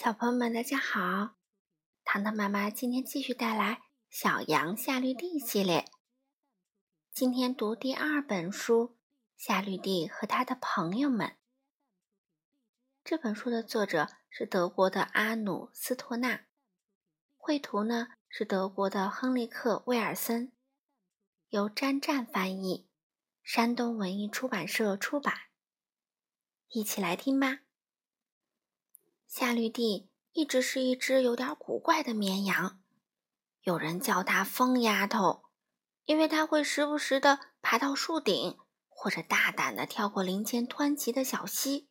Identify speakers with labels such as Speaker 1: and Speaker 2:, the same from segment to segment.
Speaker 1: 小朋友们，大家好！糖糖妈妈今天继续带来《小羊夏绿蒂》系列。今天读第二本书《夏绿蒂和他的朋友们》。这本书的作者是德国的阿努斯托纳，绘图呢是德国的亨利克威尔森，由詹湛翻译，山东文艺出版社出版。一起来听吧。夏绿蒂一直是一只有点古怪的绵羊，有人叫它“疯丫头”，因为它会时不时的爬到树顶，或者大胆的跳过林间湍急的小溪。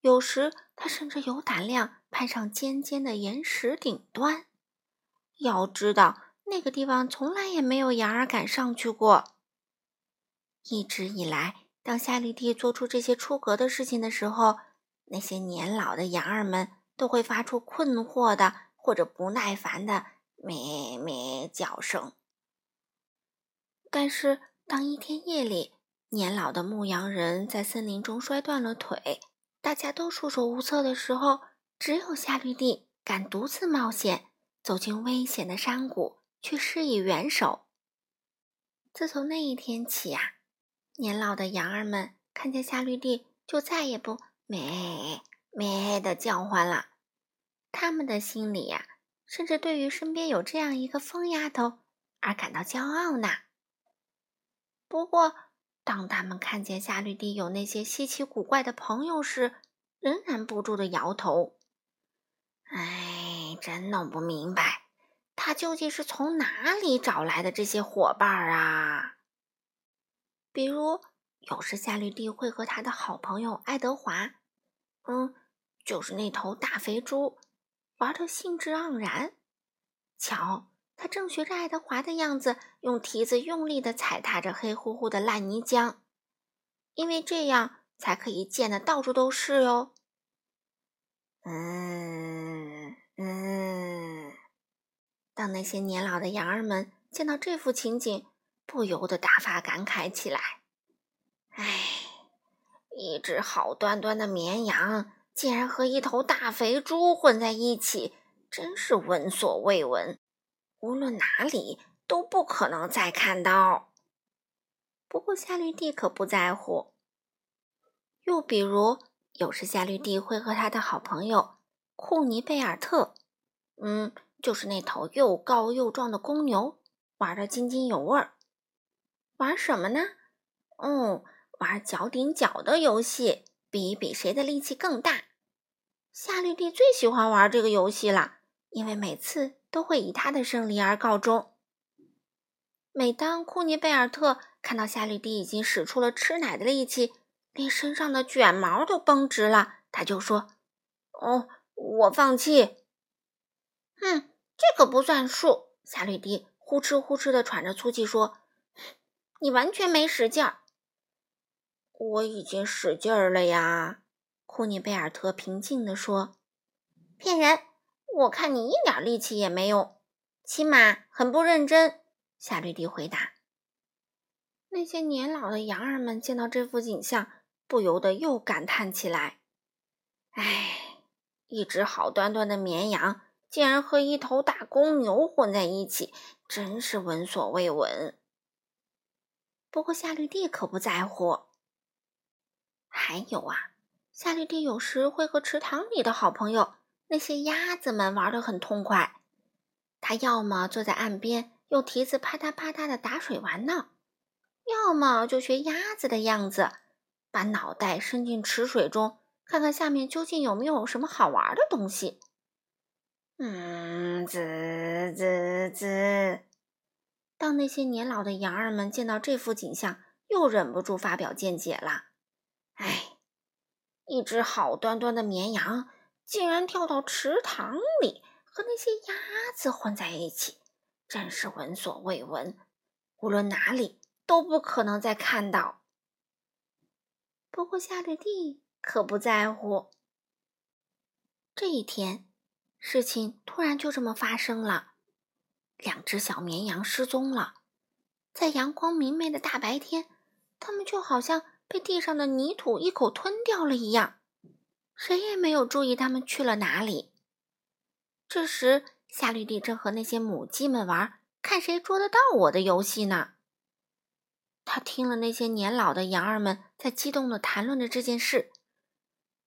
Speaker 1: 有时，它甚至有胆量攀上尖尖的岩石顶端。要知道，那个地方从来也没有羊儿敢上去过。一直以来，当夏绿蒂做出这些出格的事情的时候，那些年老的羊儿们都会发出困惑的或者不耐烦的咩咩叫声。但是，当一天夜里，年老的牧羊人在森林中摔断了腿，大家都束手无策的时候，只有夏绿蒂敢独自冒险，走进危险的山谷去施以援手。自从那一天起啊，年老的羊儿们看见夏绿蒂，就再也不。咩咩的叫唤了，他们的心里呀，甚至对于身边有这样一个疯丫头而感到骄傲呢。不过，当他们看见夏绿蒂有那些稀奇古怪的朋友时，仍然不住的摇头。哎，真弄不明白，他究竟是从哪里找来的这些伙伴啊？比如，有时夏绿蒂会和他的好朋友爱德华。嗯，就是那头大肥猪，玩的兴致盎然。瞧，他正学着爱德华的样子，用蹄子用力的踩踏着黑乎乎的烂泥浆，因为这样才可以溅得到处都是哟。嗯嗯，当那些年老的羊儿们见到这幅情景，不由得大发感慨起来。唉。一只好端端的绵羊，竟然和一头大肥猪混在一起，真是闻所未闻。无论哪里都不可能再看到。不过夏绿蒂可不在乎。又比如，有时夏绿蒂会和他的好朋友库尼贝尔特，嗯，就是那头又高又壮的公牛，玩的津津有味儿。玩什么呢？哦。玩脚顶脚的游戏，比一比谁的力气更大。夏绿蒂最喜欢玩这个游戏了，因为每次都会以他的胜利而告终。每当库尼贝尔特看到夏绿蒂已经使出了吃奶的力气，连身上的卷毛都绷直了，他就说：“哦，我放弃。”“哼，这可不算数。”夏绿蒂呼哧呼哧的喘着粗气说：“你完全没使劲儿。”我已经使劲儿了呀，库尼贝尔特平静地说。“骗人！我看你一点力气也没有，起码很不认真。”夏绿蒂回答。那些年老的羊儿们见到这幅景象，不由得又感叹起来：“哎，一只好端端的绵羊，竟然和一头大公牛混在一起，真是闻所未闻。”不过夏绿蒂可不在乎。还有啊，夏绿蒂有时会和池塘里的好朋友那些鸭子们玩得很痛快。他要么坐在岸边用蹄子啪嗒啪嗒的打水玩闹，要么就学鸭子的样子，把脑袋伸进池水中，看看下面究竟有没有什么好玩的东西。嗯，滋滋滋！当那些年老的羊儿们见到这幅景象，又忍不住发表见解了。哎，一只好端端的绵羊，竟然跳到池塘里和那些鸭子混在一起，真是闻所未闻。无论哪里都不可能再看到。不过夏绿蒂可不在乎。这一天，事情突然就这么发生了：两只小绵羊失踪了。在阳光明媚的大白天，它们就好像……被地上的泥土一口吞掉了一样，谁也没有注意他们去了哪里。这时，夏绿蒂正和那些母鸡们玩“看谁捉得到我”的游戏呢。他听了那些年老的羊儿们在激动地谈论着这件事，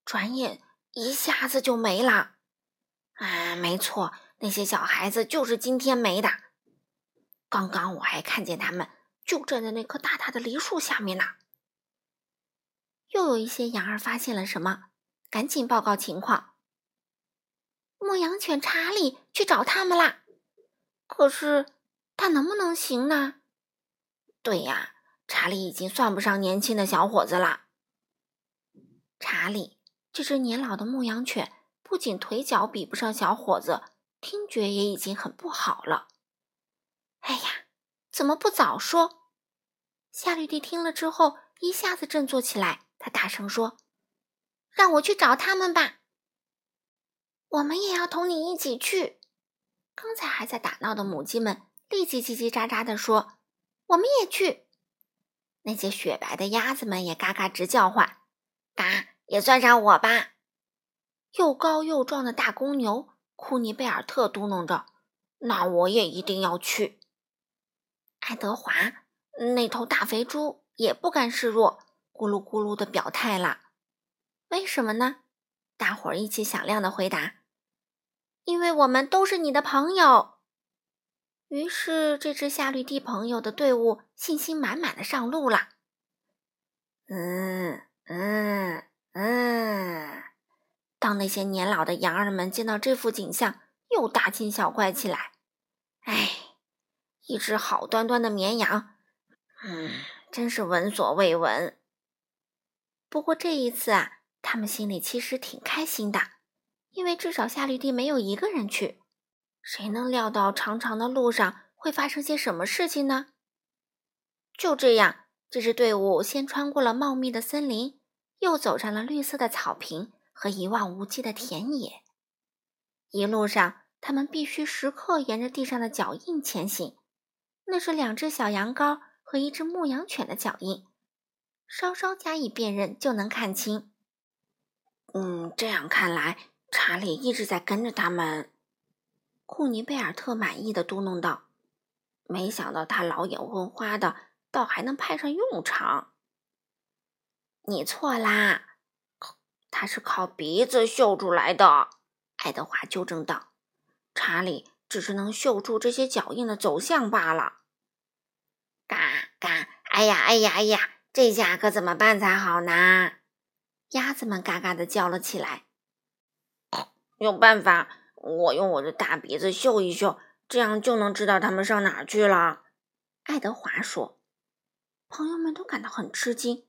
Speaker 1: 转眼一下子就没了。啊，没错，那些小孩子就是今天没的。刚刚我还看见他们就站在那棵大大的梨树下面呢。又有一些羊儿发现了什么，赶紧报告情况。牧羊犬查理去找他们啦，可是他能不能行呢？对呀，查理已经算不上年轻的小伙子了。查理这只年老的牧羊犬，不仅腿脚比不上小伙子，听觉也已经很不好了。哎呀，怎么不早说？夏绿蒂听了之后，一下子振作起来，他大声说：“让我去找他们吧。”我们也要同你一起去。刚才还在打闹的母鸡们立即叽叽喳喳地说：“我们也去。”那些雪白的鸭子们也嘎嘎直叫唤：“嘎，也算上我吧！”又高又壮的大公牛库尼贝尔特嘟哝着：“那我也一定要去。”爱德华那头大肥猪也不甘示弱，咕噜咕噜的表态了。为什么呢？大伙儿一起响亮的回答：“因为我们都是你的朋友。”于是，这支夏绿蒂朋友的队伍信心满满的上路了。嗯嗯嗯。当那些年老的羊儿们见到这幅景象，又大惊小怪起来。哎，一只好端端的绵羊，嗯，真是闻所未闻。不过这一次啊。他们心里其实挺开心的，因为至少夏绿蒂没有一个人去。谁能料到长长的路上会发生些什么事情呢？就这样，这支队伍先穿过了茂密的森林，又走上了绿色的草坪和一望无际的田野。一路上，他们必须时刻沿着地上的脚印前行，那是两只小羊羔和一只牧羊犬的脚印，稍稍加以辨认就能看清。嗯，这样看来，查理一直在跟着他们。库尼贝尔特满意的嘟哝道：“没想到他老眼昏花的，倒还能派上用场。”你错啦，他是靠鼻子嗅出来的。”爱德华纠正道：“查理只是能嗅出这些脚印的走向罢了。”嘎嘎！哎呀哎呀哎呀！这下可怎么办才好呢？鸭子们嘎嘎的叫了起来。有办法，我用我的大鼻子嗅一嗅，这样就能知道它们上哪儿去了。爱德华说。朋友们都感到很吃惊。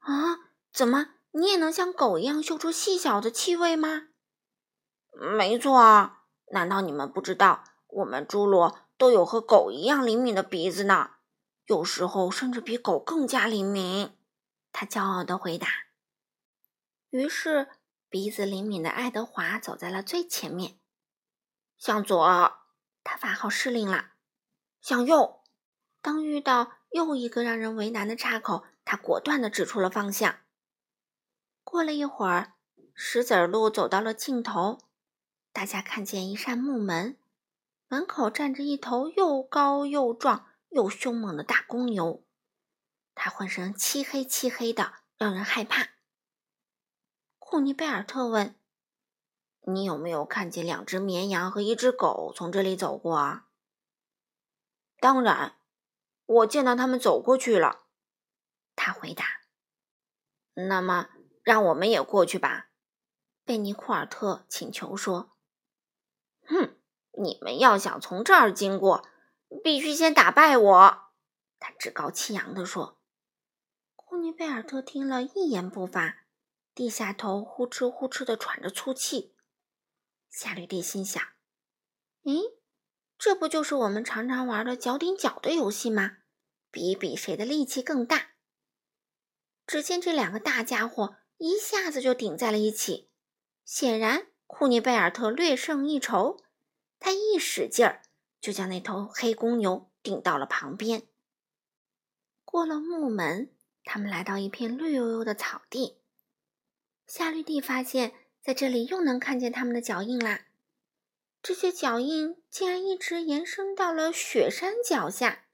Speaker 1: 啊，怎么你也能像狗一样嗅出细小的气味吗？没错啊，难道你们不知道，我们侏罗都有和狗一样灵敏的鼻子呢？有时候甚至比狗更加灵敏。他骄傲的回答。于是，鼻子灵敏的爱德华走在了最前面。向左，他发号施令了。向右，当遇到又一个让人为难的岔口，他果断地指出了方向。过了一会儿，石子路走到了尽头，大家看见一扇木门，门口站着一头又高又壮又凶猛的大公牛，它浑身漆黑漆黑的，让人害怕。库尼贝尔特问：“你有没有看见两只绵羊和一只狗从这里走过啊？”“当然，我见到他们走过去了。”他回答。“那么，让我们也过去吧。”贝尼库尔特请求说。“哼，你们要想从这儿经过，必须先打败我。”他趾高气扬地说。库尼贝尔特听了一言不发。低下头，呼哧呼哧的喘着粗气。夏绿蒂心想：“咦，这不就是我们常常玩的脚顶脚的游戏吗？比比谁的力气更大。”只见这两个大家伙一下子就顶在了一起。显然，库尼贝尔特略胜一筹。他一使劲儿，就将那头黑公牛顶到了旁边。过了木门，他们来到一片绿油油的草地。夏绿蒂发现，在这里又能看见他们的脚印啦。这些脚印竟然一直延伸到了雪山脚下。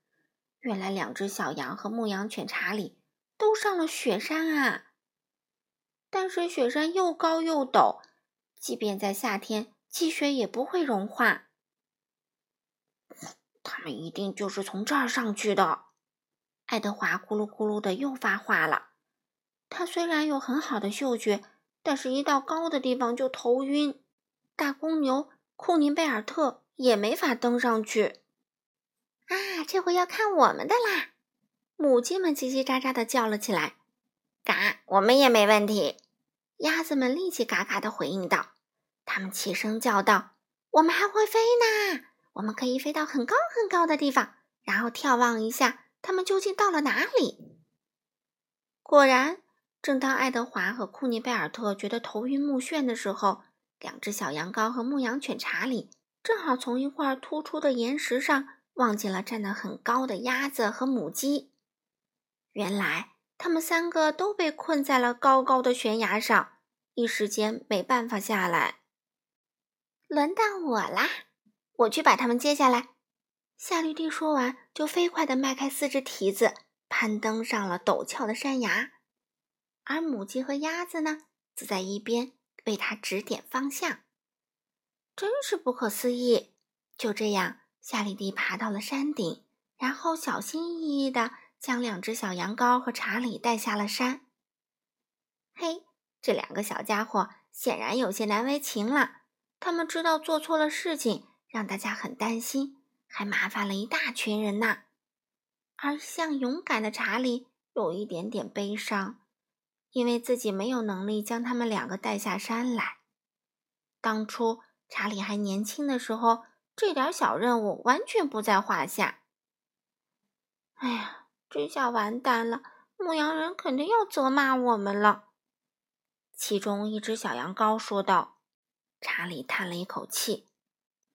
Speaker 1: 原来，两只小羊和牧羊犬查理都上了雪山啊！但是雪山又高又陡，即便在夏天，积雪也不会融化。他们一定就是从这儿上去的。爱德华咕噜咕噜的又发话了。他虽然有很好的嗅觉，但是一到高的地方就头晕。大公牛库尼贝尔特也没法登上去。啊，这回要看我们的啦！母鸡们叽叽喳喳的叫了起来。嘎，我们也没问题。鸭子们立即嘎嘎的回应道。他们齐声叫道：“我们还会飞呢！我们可以飞到很高很高的地方，然后眺望一下他们究竟到了哪里。”果然。正当爱德华和库尼贝尔特觉得头晕目眩的时候，两只小羊羔和牧羊犬查理正好从一块突出的岩石上望见了站得很高的鸭子和母鸡。原来，他们三个都被困在了高高的悬崖上，一时间没办法下来。轮到我啦，我去把他们接下来。夏绿蒂说完，就飞快地迈开四只蹄子，攀登上了陡峭的山崖。而母鸡和鸭子呢，则在一边为它指点方向。真是不可思议！就这样，夏绿蒂爬到了山顶，然后小心翼翼地将两只小羊羔和查理带下了山。嘿，这两个小家伙显然有些难为情了。他们知道做错了事情，让大家很担心，还麻烦了一大群人呢。而像勇敢的查理，有一点点悲伤。因为自己没有能力将他们两个带下山来。当初查理还年轻的时候，这点小任务完全不在话下。哎呀，这下完蛋了！牧羊人肯定要责骂我们了。其中一只小羊羔说道。查理叹了一口气：“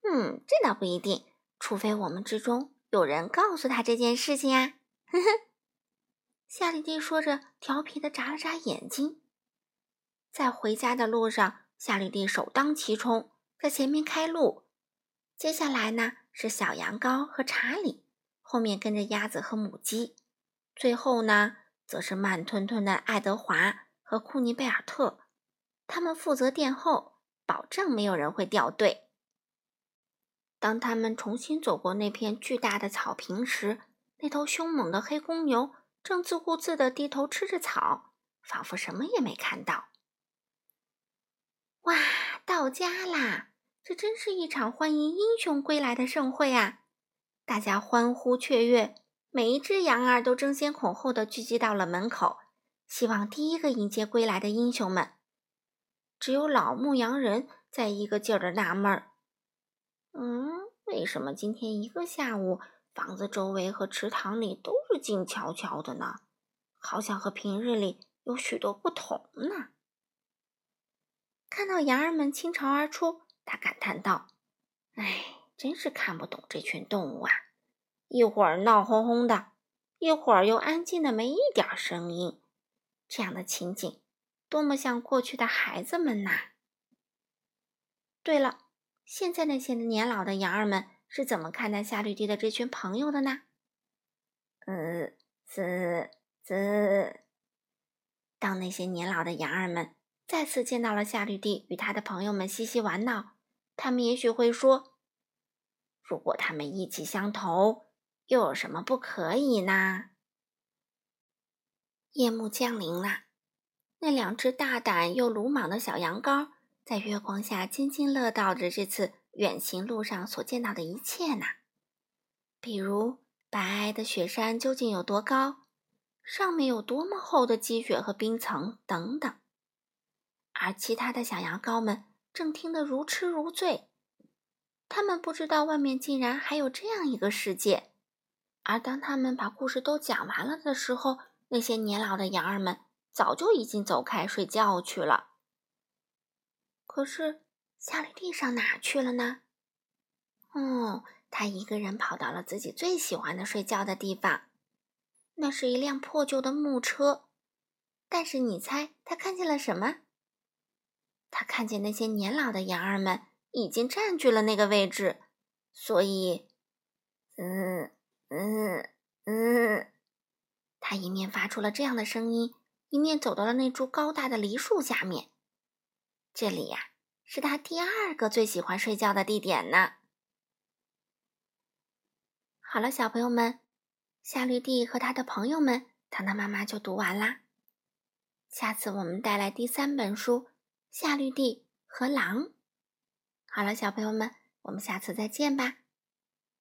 Speaker 1: 嗯，这倒不一定，除非我们之中有人告诉他这件事情啊。”呵呵。夏绿蒂说着，调皮的眨了眨眼睛。在回家的路上，夏绿蒂首当其冲，在前面开路。接下来呢，是小羊羔和查理，后面跟着鸭子和母鸡，最后呢，则是慢吞吞的爱德华和库尼贝尔特。他们负责殿后，保证没有人会掉队。当他们重新走过那片巨大的草坪时，那头凶猛的黑公牛。正自顾自地低头吃着草，仿佛什么也没看到。哇，到家啦！这真是一场欢迎英雄归来的盛会啊！大家欢呼雀跃，每一只羊儿都争先恐后地聚集到了门口，希望第一个迎接归来的英雄们。只有老牧羊人在一个劲儿地纳闷儿：“嗯，为什么今天一个下午？”房子周围和池塘里都是静悄悄的呢，好像和平日里有许多不同呢。看到羊儿们倾巢而出，他感叹道：“哎，真是看不懂这群动物啊！一会儿闹哄哄的，一会儿又安静的没一点声音。这样的情景，多么像过去的孩子们呐！”对了，现在那些年老的羊儿们。是怎么看待夏绿蒂的这群朋友的呢？呃，滋滋。当那些年老的羊儿们再次见到了夏绿蒂与他的朋友们嬉戏玩闹，他们也许会说：“如果他们意气相投，又有什么不可以呢？”夜幕降临了，那两只大胆又鲁莽的小羊羔在月光下津津乐道着这次。远行路上所见到的一切呢？比如白皑的雪山究竟有多高，上面有多么厚的积雪和冰层等等。而其他的小羊羔们正听得如痴如醉，他们不知道外面竟然还有这样一个世界。而当他们把故事都讲完了的时候，那些年老的羊儿们早就已经走开睡觉去了。可是。夏绿蒂上哪去了呢？哦，他一个人跑到了自己最喜欢的睡觉的地方。那是一辆破旧的木车。但是你猜他看见了什么？他看见那些年老的羊儿们已经占据了那个位置，所以，嗯嗯嗯，他一面发出了这样的声音，一面走到了那株高大的梨树下面。这里呀，是他第二个最喜欢睡觉的地点呢。好了，小朋友们，夏绿蒂和他的朋友们，糖糖妈妈就读完啦。下次我们带来第三本书《夏绿蒂和狼》。好了，小朋友们，我们下次再见吧。